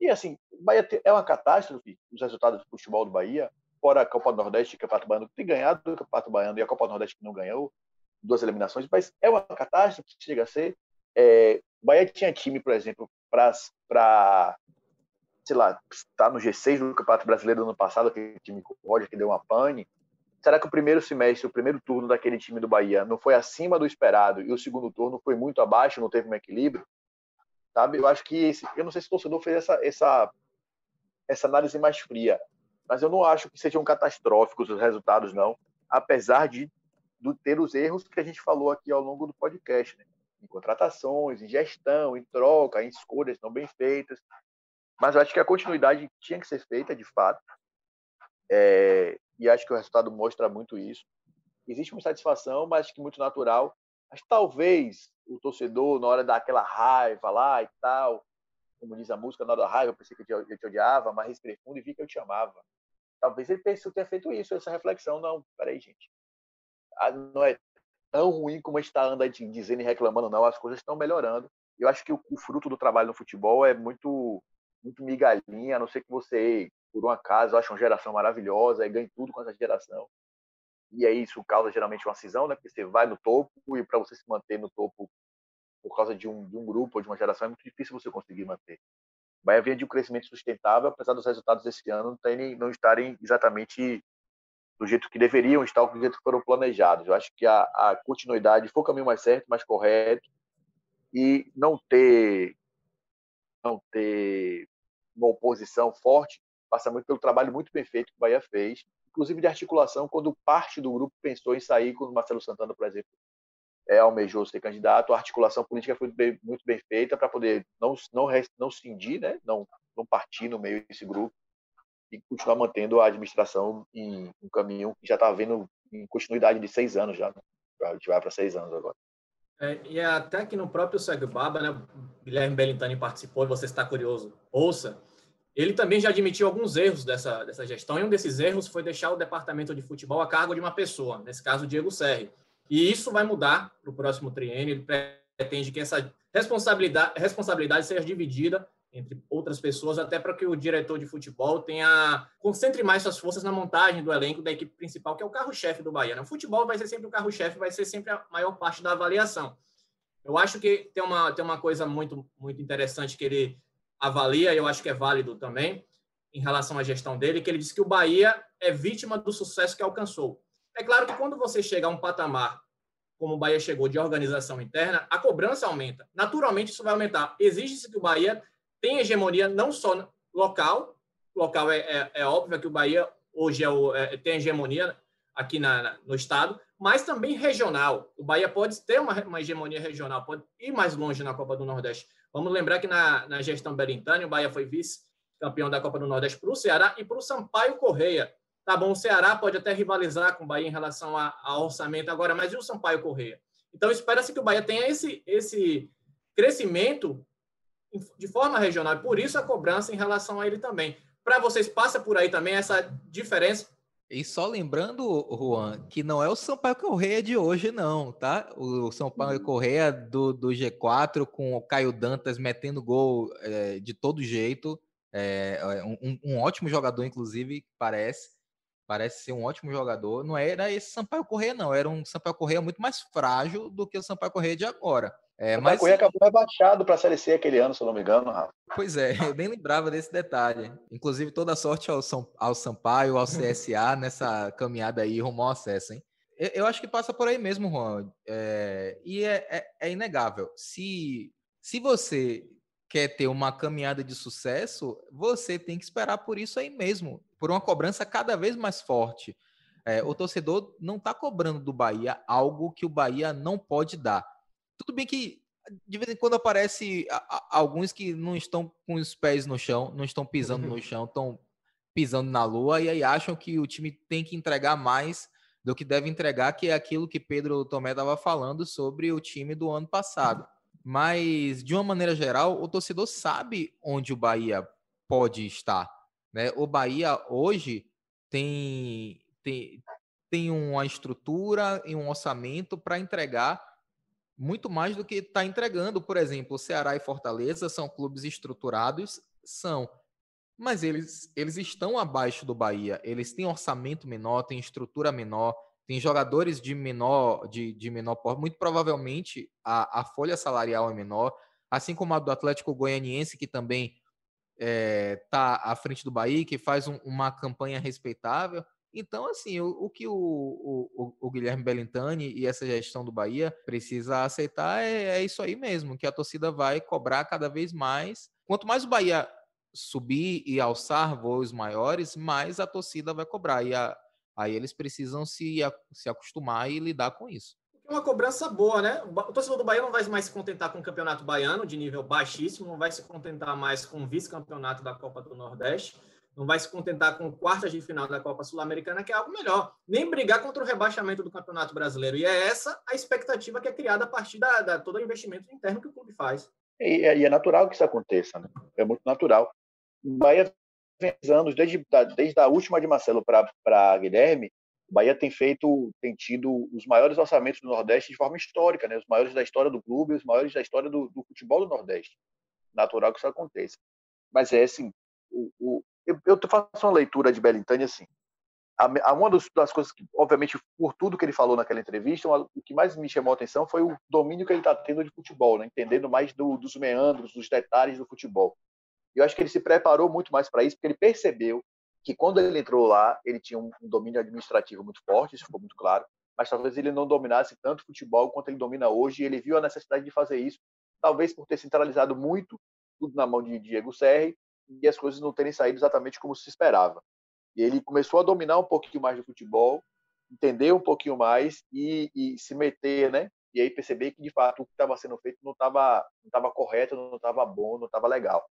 E assim, Bahia é uma catástrofe, os resultados do futebol do Bahia, fora a Copa do Nordeste e o Campeonato Baiano, que tem ganhado o Campeonato Baiano e a Copa do Nordeste que não ganhou, duas eliminações, mas é uma catástrofe que chega a ser. É, o Bahia tinha time, por exemplo, para, sei lá, estar tá no G6 do Campeonato Brasileiro do ano passado, aquele time com o Roger que deu uma pane. Será que o primeiro semestre, o primeiro turno daquele time do Bahia não foi acima do esperado e o segundo turno foi muito abaixo, não teve um equilíbrio? Sabe? Eu acho que esse, eu não sei se o torcedor fez essa, essa, essa análise mais fria, mas eu não acho que sejam catastróficos os resultados, não, apesar de, de ter os erros que a gente falou aqui ao longo do podcast. Né? Em contratações, em gestão, em troca, em escolhas não bem feitas. Mas eu acho que a continuidade tinha que ser feita de fato. É, e acho que o resultado mostra muito isso. Existe uma satisfação, mas que muito natural. Mas talvez o torcedor, na hora daquela raiva lá e tal, como diz a música, na hora da raiva, eu pensei que eu te, odiava, mas respirei fundo e vi que eu te amava. Talvez ele ter feito isso, essa reflexão. Não, peraí, gente. Ah, não é tão ruim como a gente está andando dizendo e reclamando, não. As coisas estão melhorando. Eu acho que o, fruto do trabalho no futebol é muito, muito migalhinha, a não ser que você, por um acaso, ache uma geração maravilhosa e ganhe tudo com essa geração. E aí isso causa geralmente uma cisão, né? Porque você vai no topo e para você se manter no topo por causa de um, de um grupo ou de uma geração é muito difícil você conseguir manter. Vai haver de um crescimento sustentável, apesar dos resultados desse ano não, terem, não estarem exatamente do jeito que deveriam estar, do jeito que foram planejados. Eu acho que a, a continuidade foi o caminho mais certo, mais correto, e não ter, não ter uma oposição forte passa muito pelo trabalho muito bem feito que o Bahia fez, inclusive de articulação, quando parte do grupo pensou em sair, quando Marcelo Santana, por exemplo, é, almejou ser candidato, a articulação política foi bem, muito bem feita para poder não, não, não cindir, né? não, não partir no meio desse grupo e continuar mantendo a administração em um caminho que já está vendo em continuidade de seis anos já. A gente vai para seis anos agora. É, e é até que no próprio Segue Baba, né, Guilherme Bellintani participou, e você está curioso, ouça, ele também já admitiu alguns erros dessa, dessa gestão, e um desses erros foi deixar o departamento de futebol a cargo de uma pessoa, nesse caso, Diego Serri. E isso vai mudar para o próximo triênio, ele pretende que essa responsabilidade, responsabilidade seja dividida entre outras pessoas, até para que o diretor de futebol tenha concentre mais suas forças na montagem do elenco da equipe principal, que é o carro-chefe do Bahia. Né? O futebol vai ser sempre o carro-chefe, vai ser sempre a maior parte da avaliação. Eu acho que tem uma, tem uma coisa muito, muito interessante que ele avalia, e eu acho que é válido também, em relação à gestão dele, que ele diz que o Bahia é vítima do sucesso que alcançou. É claro que quando você chega a um patamar como o Bahia chegou de organização interna, a cobrança aumenta. Naturalmente, isso vai aumentar. Exige-se que o Bahia tem hegemonia não só local, local é, é, é óbvio que o Bahia hoje é o, é, tem hegemonia aqui na, no estado, mas também regional. O Bahia pode ter uma, uma, hegemonia regional, pode ir mais longe na Copa do Nordeste. Vamos lembrar que na, na gestão Berintani, o Bahia foi vice-campeão da Copa do Nordeste para o Ceará e para o Sampaio Correia. Tá bom, o Ceará pode até rivalizar com o Bahia em relação a orçamento agora, mas e o Sampaio Correia? Então, espera-se que o Bahia tenha esse, esse crescimento de forma regional. E por isso a cobrança em relação a ele também. Para vocês, passa por aí também essa diferença? E só lembrando, Juan, que não é o Sampaio Correia de hoje, não, tá? O Sampaio Correia do, do G4 com o Caio Dantas metendo gol é, de todo jeito. É, é um, um, ótimo jogador, inclusive, parece. Parece ser um ótimo jogador. Não era esse Sampaio Correia, não. Era um Sampaio Correia muito mais frágil do que o Sampaio Correia de agora. É, o mas Correia acabou rebaixado para a Série C aquele ano, se eu não me engano, Rafa. Pois é, eu nem lembrava desse detalhe. Inclusive, toda sorte ao, São, ao Sampaio, ao CSA nessa caminhada aí rumo ao acesso, hein? Eu, eu acho que passa por aí mesmo, Juan. É, e é, é, é inegável. Se, se você quer ter uma caminhada de sucesso, você tem que esperar por isso aí mesmo, por uma cobrança cada vez mais forte. É, o torcedor não está cobrando do Bahia algo que o Bahia não pode dar. Tudo bem que de vez em quando aparece alguns que não estão com os pés no chão, não estão pisando no chão, estão pisando na lua e aí acham que o time tem que entregar mais do que deve entregar, que é aquilo que Pedro Tomé estava falando sobre o time do ano passado. Mas, de uma maneira geral, o torcedor sabe onde o Bahia pode estar. Né? O Bahia hoje tem, tem, tem uma estrutura e um orçamento para entregar muito mais do que está entregando. Por exemplo, Ceará e Fortaleza são clubes estruturados, são, mas eles, eles estão abaixo do Bahia. Eles têm orçamento menor, têm estrutura menor, têm jogadores de menor, de, de menor porte. Muito provavelmente a, a folha salarial é menor, assim como a do Atlético Goianiense, que também está é, tá à frente do Bahia, que faz um, uma campanha respeitável. Então, assim, o, o que o, o, o, Guilherme Bellintani e essa gestão do Bahia precisa aceitar é, é, isso aí mesmo, que a torcida vai cobrar cada vez mais. Quanto mais o Bahia subir e alçar voos maiores, mais a torcida vai cobrar. E a, aí eles precisam se, se acostumar e lidar com isso. É uma cobrança boa, né? O torcedor do Bahia não vai mais se contentar com o campeonato baiano, de nível baixíssimo, não vai se contentar mais com o vice-campeonato da Copa do Nordeste não vai se contentar com quartas de final da Copa Sul-Americana, que é algo melhor. Nem brigar contra o rebaixamento do Campeonato Brasileiro. E é essa a expectativa que é criada a partir da, da todo o investimento interno que o clube faz. E, e é natural que isso aconteça, né? É muito natural. O Bahia anos, desde, desde a última de Marcelo para Guilherme, o Bahia tem feito, tem tido os maiores orçamentos do Nordeste de forma histórica, né? Os maiores da história do clube, os maiores da história do, do futebol do Nordeste. Natural que isso aconteça. Mas é assim, o, o, eu, eu faço uma leitura de Belintani assim. A, a uma das coisas que, obviamente, por tudo que ele falou naquela entrevista, uma, o que mais me chamou a atenção foi o domínio que ele está tendo de futebol, né? entendendo mais do, dos meandros, dos detalhes do futebol. Eu acho que ele se preparou muito mais para isso, porque ele percebeu que quando ele entrou lá, ele tinha um, um domínio administrativo muito forte, isso ficou muito claro, mas talvez ele não dominasse tanto futebol quanto ele domina hoje, e ele viu a necessidade de fazer isso, talvez por ter centralizado muito tudo na mão de Diego Serri, e as coisas não terem saído exatamente como se esperava. E ele começou a dominar um pouquinho mais do futebol, entender um pouquinho mais e, e se meter, né? E aí perceber que de fato o que estava sendo feito não estava não tava correto, não estava bom, não estava legal.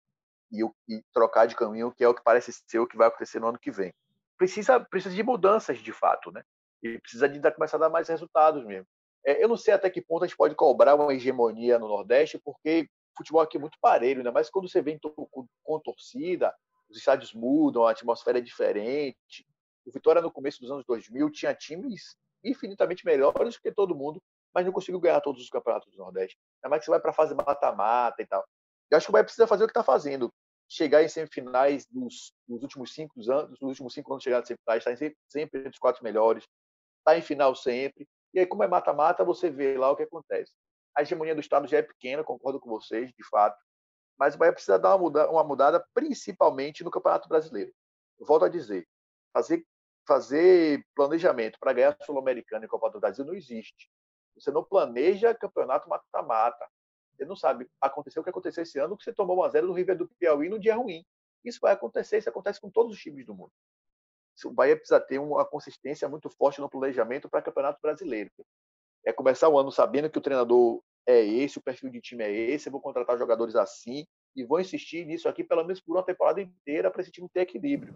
E, e trocar de caminho, que é o que parece ser o que vai acontecer no ano que vem. Precisa, precisa de mudanças de fato, né? E precisa de começar a dar mais resultados mesmo. É, eu não sei até que ponto a gente pode cobrar uma hegemonia no Nordeste, porque futebol aqui é muito parelho, né? mas quando você vem com torcida, os estádios mudam, a atmosfera é diferente. O Vitória, no começo dos anos 2000, tinha times infinitamente melhores que todo mundo, mas não conseguiu ganhar todos os campeonatos do Nordeste. Ainda mais que você vai para a fase mata-mata e tal. Eu acho que o Bahia precisa fazer o que está fazendo. Chegar em semifinais dos, últimos cinco anos, dos últimos cinco anos chegar em semifinais, estar sempre, sempre entre os quatro melhores, estar tá em final sempre. E aí, como é mata-mata, você vê lá o que acontece. A hegemonia do Estado já é pequena, concordo com vocês, de fato mas o Bahia precisa dar uma mudada, uma mudada principalmente no Campeonato Brasileiro. Volto a dizer, fazer, fazer planejamento para ganhar Sul-Americana e Copa do Brasil não existe. Você não planeja campeonato mata-mata. Você não sabe. Aconteceu o que aconteceu esse ano, que você tomou 1 a 0 no River do Piauí no dia ruim. Isso vai acontecer, isso acontece com todos os times do mundo. O Bahia precisa ter uma consistência muito forte no planejamento para Campeonato Brasileiro. É começar o ano sabendo que o treinador é esse, o perfil de time é esse, eu vou contratar jogadores assim e vou insistir nisso aqui pelo menos por uma temporada inteira para esse time ter equilíbrio.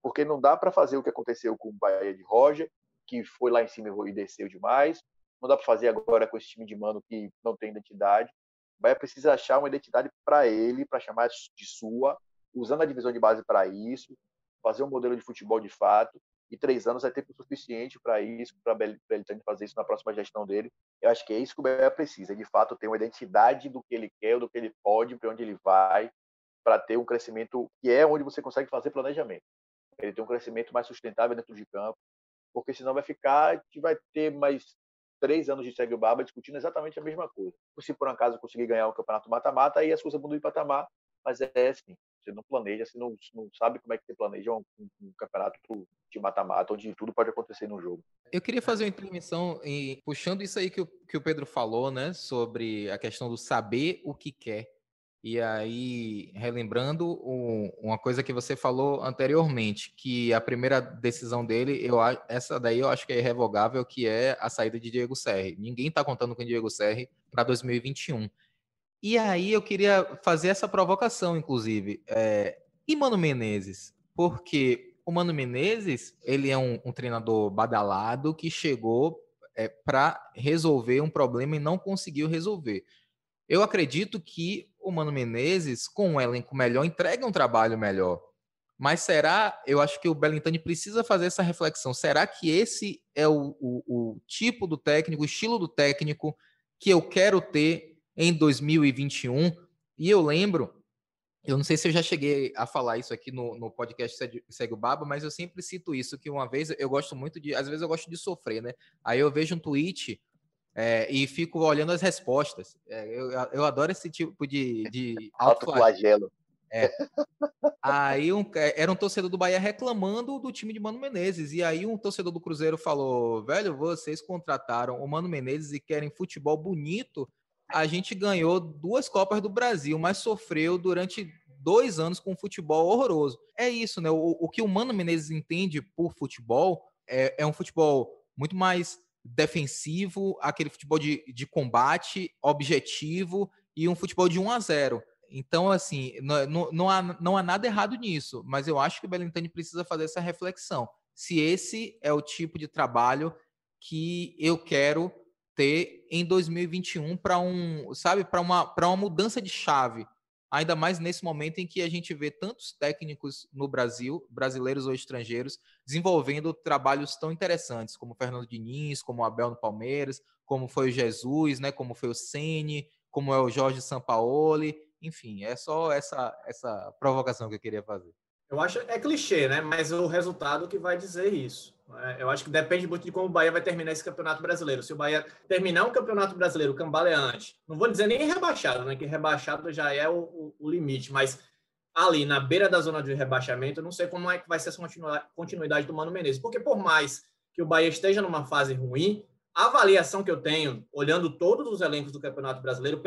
Porque não dá para fazer o que aconteceu com o Bahia de Roger, que foi lá em cima e desceu demais. Não dá para fazer agora com esse time de mano que não tem identidade. O Bahia precisa achar uma identidade para ele, para chamar de sua, usando a divisão de base para isso, fazer um modelo de futebol de fato e três anos é tempo suficiente para isso, para Beltrame fazer isso na próxima gestão dele. Eu acho que é isso que o Bahia precisa, de fato, ter uma identidade do que ele quer, do que ele pode, para onde ele vai, para ter um crescimento que é onde você consegue fazer planejamento. Ele tem um crescimento mais sustentável dentro de campo, porque senão vai ficar, a gente vai ter mais três anos de segue o Baba discutindo exatamente a mesma coisa. Se por um acaso conseguir ganhar o campeonato mata-mata, aí as coisas mudam de patamar, mas é assim, você não planeja, você não, não sabe como é que você planeja um, um, campeonato de mata-mata, onde tudo pode acontecer no jogo. Eu queria fazer uma intervenção em, puxando isso aí que o, que o Pedro falou, né, sobre a questão do saber o que quer. E aí, relembrando um, uma coisa que você falou anteriormente, que a primeira decisão dele, eu, essa daí eu acho que é irrevogável, que é a saída de Diego Serri. Ninguém está contando com o Diego Serri para 2021. E aí eu queria fazer essa provocação, inclusive. É, e Mano Menezes? Porque o Mano Menezes, ele é um, um treinador badalado que chegou é, para resolver um problema e não conseguiu resolver. Eu acredito que o Mano Menezes, com um elenco melhor, entrega um trabalho melhor. Mas será, eu acho que o Belintani precisa fazer essa reflexão. Será que esse é o, o, o tipo do técnico, o estilo do técnico que eu quero ter em 2021. E eu lembro, eu não sei se eu já cheguei a falar isso aqui no, no podcast Segue o Baba, mas eu sempre cito isso, que uma vez eu gosto muito de, às vezes eu gosto de sofrer, né? Aí eu vejo um tweet é, e fico olhando as respostas. É, eu, eu adoro esse tipo de, de autoflagelo. É. Aí um, é, era um torcedor do Bahia reclamando do time de Mano Menezes. E aí um torcedor do Cruzeiro falou: velho, vocês contrataram o Mano Menezes e querem futebol bonito a gente ganhou duas Copas do Brasil, mas sofreu durante dois anos com um futebol horroroso. É isso, né? O, o que o Mano Menezes entende por futebol é, é um futebol muito mais defensivo, aquele futebol de, de combate, objetivo e um futebol de 1 a 0. Então, assim, não, não, há, não há nada errado nisso, mas eu acho que o Belintani precisa fazer essa reflexão. Se esse é o tipo de trabalho que eu quero ter em 2021 para um, sabe, para uma, para uma mudança de chave. Ainda mais nesse momento em que a gente vê tantos técnicos no Brasil, brasileiros ou estrangeiros, desenvolvendo trabalhos tão interessantes, como Fernando Diniz, como Abel no Palmeiras, como foi o Jesus, né, como foi o Ceni, como é o Jorge Sampaoli, enfim, é só essa essa provocação que eu queria fazer. Eu acho é clichê, né? Mas o resultado que vai dizer isso. É, eu acho que depende muito de como o Bahia vai terminar esse campeonato brasileiro. Se o Bahia terminar um campeonato brasileiro cambaleante, não vou dizer nem rebaixado, né? Que rebaixado já é o, o, o limite, mas ali na beira da zona de rebaixamento, eu não sei como é que vai ser essa continuidade do Mano Menezes. Porque por mais que o Bahia esteja numa fase ruim, a avaliação que eu tenho, olhando todos os elencos do Campeonato Brasileiro,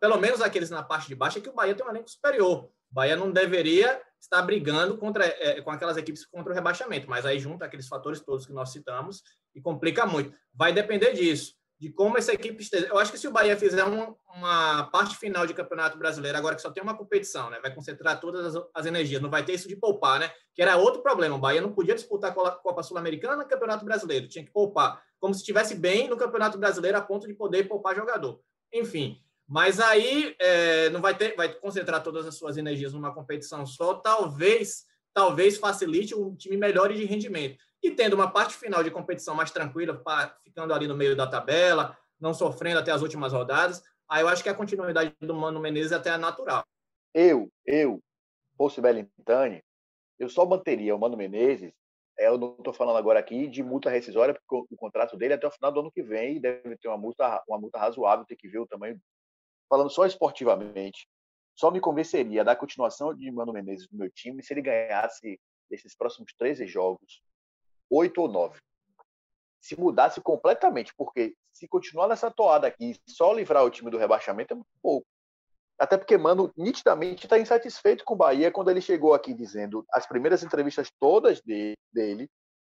pelo menos aqueles na parte de baixo, é que o Bahia tem um elenco superior. Bahia não deveria estar brigando contra, é, com aquelas equipes contra o rebaixamento, mas aí junta aqueles fatores todos que nós citamos e complica muito. Vai depender disso de como essa equipe esteja. Eu acho que se o Bahia fizer uma, uma, parte final de Campeonato Brasileiro, agora que só tem uma competição, né? Vai concentrar todas as, as, energias, não vai ter isso de poupar, né? Que era outro problema. O Bahia não podia disputar a Copa Sul-Americana no Campeonato Brasileiro, tinha que poupar, como se estivesse bem no Campeonato Brasileiro a ponto de poder poupar jogador. Enfim, mas aí é, não vai ter, vai concentrar todas as suas energias numa competição só, talvez, talvez facilite um time melhore de rendimento e tendo uma parte final de competição mais tranquila, ficando ali no meio da tabela, não sofrendo até as últimas rodadas, aí eu acho que a continuidade do Mano Menezes até é natural. Eu, eu, fosse Belintani, eu só manteria o Mano Menezes, é, eu não estou falando agora aqui de multa rescisória, porque o contrato dele é até o final do ano que vem deve ter uma multa, uma multa razoável, tem que ver o tamanho. Falando só esportivamente, só me convenceria da continuação de Mano Menezes no meu time se ele ganhasse esses próximos 13 jogos oito ou nove. Se mudasse completamente, porque se continuar nessa toada aqui, só livrar o time do rebaixamento é muito pouco. Até porque Mano nitidamente está insatisfeito com o Bahia quando ele chegou aqui dizendo as primeiras entrevistas todas de, dele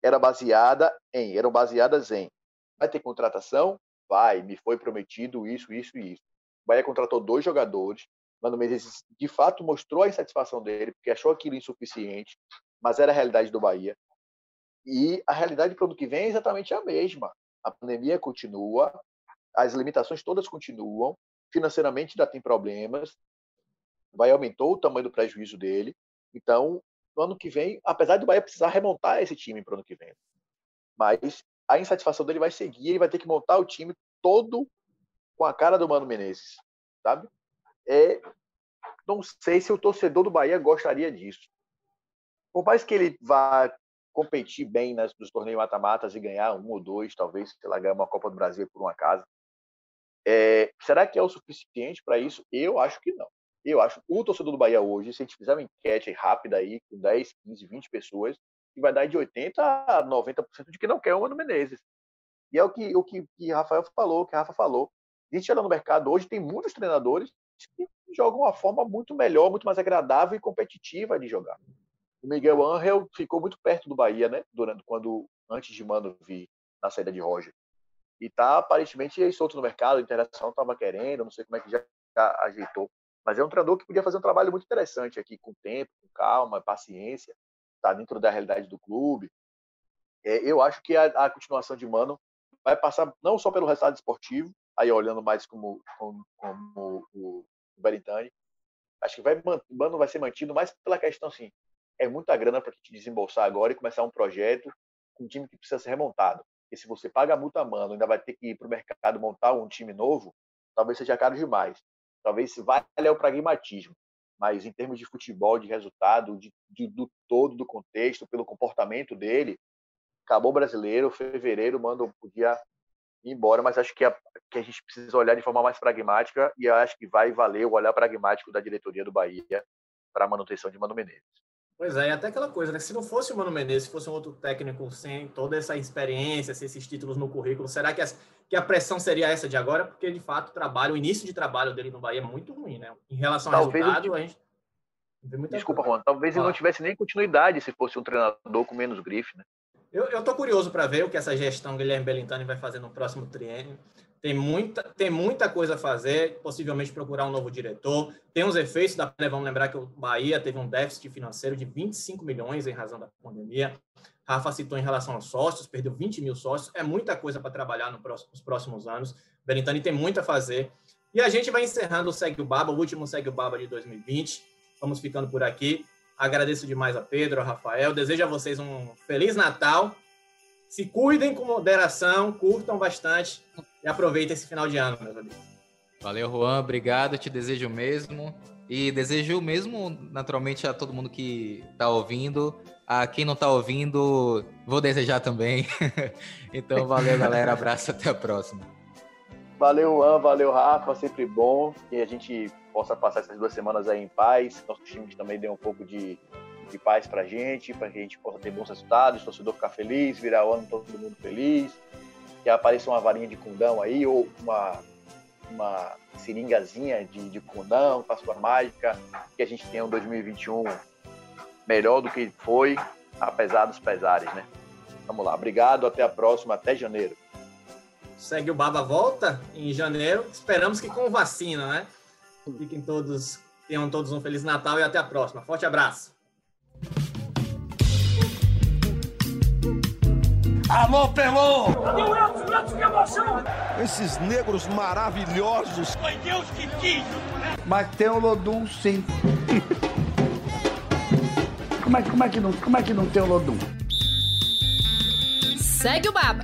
era baseada em, eram baseadas em vai ter contratação? Vai, me foi prometido isso, isso e isso. O Bahia contratou dois jogadores. Mano Menezes de fato mostrou a insatisfação dele, porque achou aquilo insuficiente, mas era a realidade do Bahia. E a realidade para o ano que vem é exatamente a mesma. A pandemia continua, as limitações todas continuam, financeiramente ainda tem problemas, vai aumentou o tamanho do prejuízo dele. Então, no ano que vem, apesar do Bahia precisar remontar esse time para o ano que vem, mas a insatisfação dele vai seguir, ele vai ter que montar o time todo com a cara do Mano Menezes, sabe? É, não sei se o torcedor do Bahia gostaria disso. Por mais que ele vá competir bem nas, nos torneios mata-matas e ganhar um ou dois, talvez, sei lá, ganhar uma Copa do Brasil por um acaso. É, será que é o suficiente para isso? Eu acho que não. Eu acho que o torcedor do Bahia hoje, se a gente fizer uma enquete rápida aí, com 10, 15, 20 pessoas, vai dar de 80% a 90% de que não quer o Mano Menezes. E é o que o que, que Rafael falou, que Rafa falou. Gente olha no mercado hoje, tem muitos treinadores que jogam uma forma muito melhor, muito mais agradável e competitiva de jogar. O Miguel Angel ficou muito perto do Bahia, né? Durante quando antes de Mano vir na saída de Roger. E tá aparentemente aí solto no mercado, a Internacional estava querendo, não sei como é que já, já ajeitou. Mas é um treinador que podia fazer um trabalho muito interessante aqui, com tempo, com calma, paciência, tá dentro da realidade do clube. É, eu acho que a, a, continuação de Mano vai passar não só pelo resultado esportivo, aí olhando mais como, como, como o, Berintani, acho que vai, Mano vai ser mantido mais pela questão assim, é muita grana para te desembolsar agora e começar um projeto com um time que precisa ser remontado. E se você paga a multa, mano, ainda vai ter que ir para o mercado montar um time novo, talvez seja caro demais. Talvez valha o pragmatismo. Mas em termos de futebol, de resultado, de, de, do todo, do contexto, pelo comportamento dele, acabou o brasileiro, fevereiro, mano, podia ir embora, mas acho que a, que a gente precisa olhar de forma mais pragmática e acho que vai valer o olhar pragmático da diretoria do Bahia para a manutenção de Mano Menezes. Pois é, e até aquela coisa, né? Se não fosse o Mano Menezes, se fosse um outro técnico sem toda essa experiência, sem esses títulos no currículo, será que, as, que a pressão seria essa de agora? Porque, de fato, o trabalho, o início de trabalho dele no Bahia é muito ruim, né? Em relação ao talvez resultado, a gente... Desculpa, Juan, talvez ele não tivesse nem continuidade se fosse um treinador com menos grife, né? Eu, eu tô curioso para ver o que essa gestão Guilherme Bellintani vai fazer no próximo triênio. Tem muita, tem muita coisa a fazer, possivelmente procurar um novo diretor. Tem os efeitos da vamos lembrar que o Bahia teve um déficit financeiro de 25 milhões em razão da pandemia. Rafa citou em relação aos sócios, perdeu 20 mil sócios. É muita coisa para trabalhar no próximo, nos próximos anos. Berintani tem muito a fazer. E a gente vai encerrando o Segue o Baba, o último Segue o Baba de 2020. Vamos ficando por aqui. Agradeço demais a Pedro, a Rafael. Desejo a vocês um Feliz Natal. Se cuidem com moderação, curtam bastante e aproveita esse final de ano, meus amigos. Valeu, Juan. Obrigado. Te desejo o mesmo. E desejo o mesmo, naturalmente, a todo mundo que está ouvindo. A quem não está ouvindo, vou desejar também. então, valeu, galera. Abraço. Até a próxima. Valeu, Juan. Valeu, Rafa. Sempre bom que a gente possa passar essas duas semanas aí em paz. Nossos times também dê um pouco de, de paz pra gente, para que a gente possa ter bons resultados, o torcedor ficar feliz, virar o ano todo mundo feliz que apareça uma varinha de condão aí, ou uma, uma seringazinha de, de condão com a sua mágica, que a gente tenha um 2021 melhor do que foi, apesar dos pesares, né? Vamos lá, obrigado, até a próxima, até janeiro. Segue o Baba Volta em janeiro. Esperamos que com vacina, né? Fiquem todos, tenham todos um Feliz Natal e até a próxima. Forte abraço. Alô, Pelô! Cadê o Edson? Edson, que emoção! Esses negros maravilhosos. Foi Deus que quis! Mas tem o Lodum, sim. como, é, como, é que não, como é que não tem o Lodum? Segue o Baba.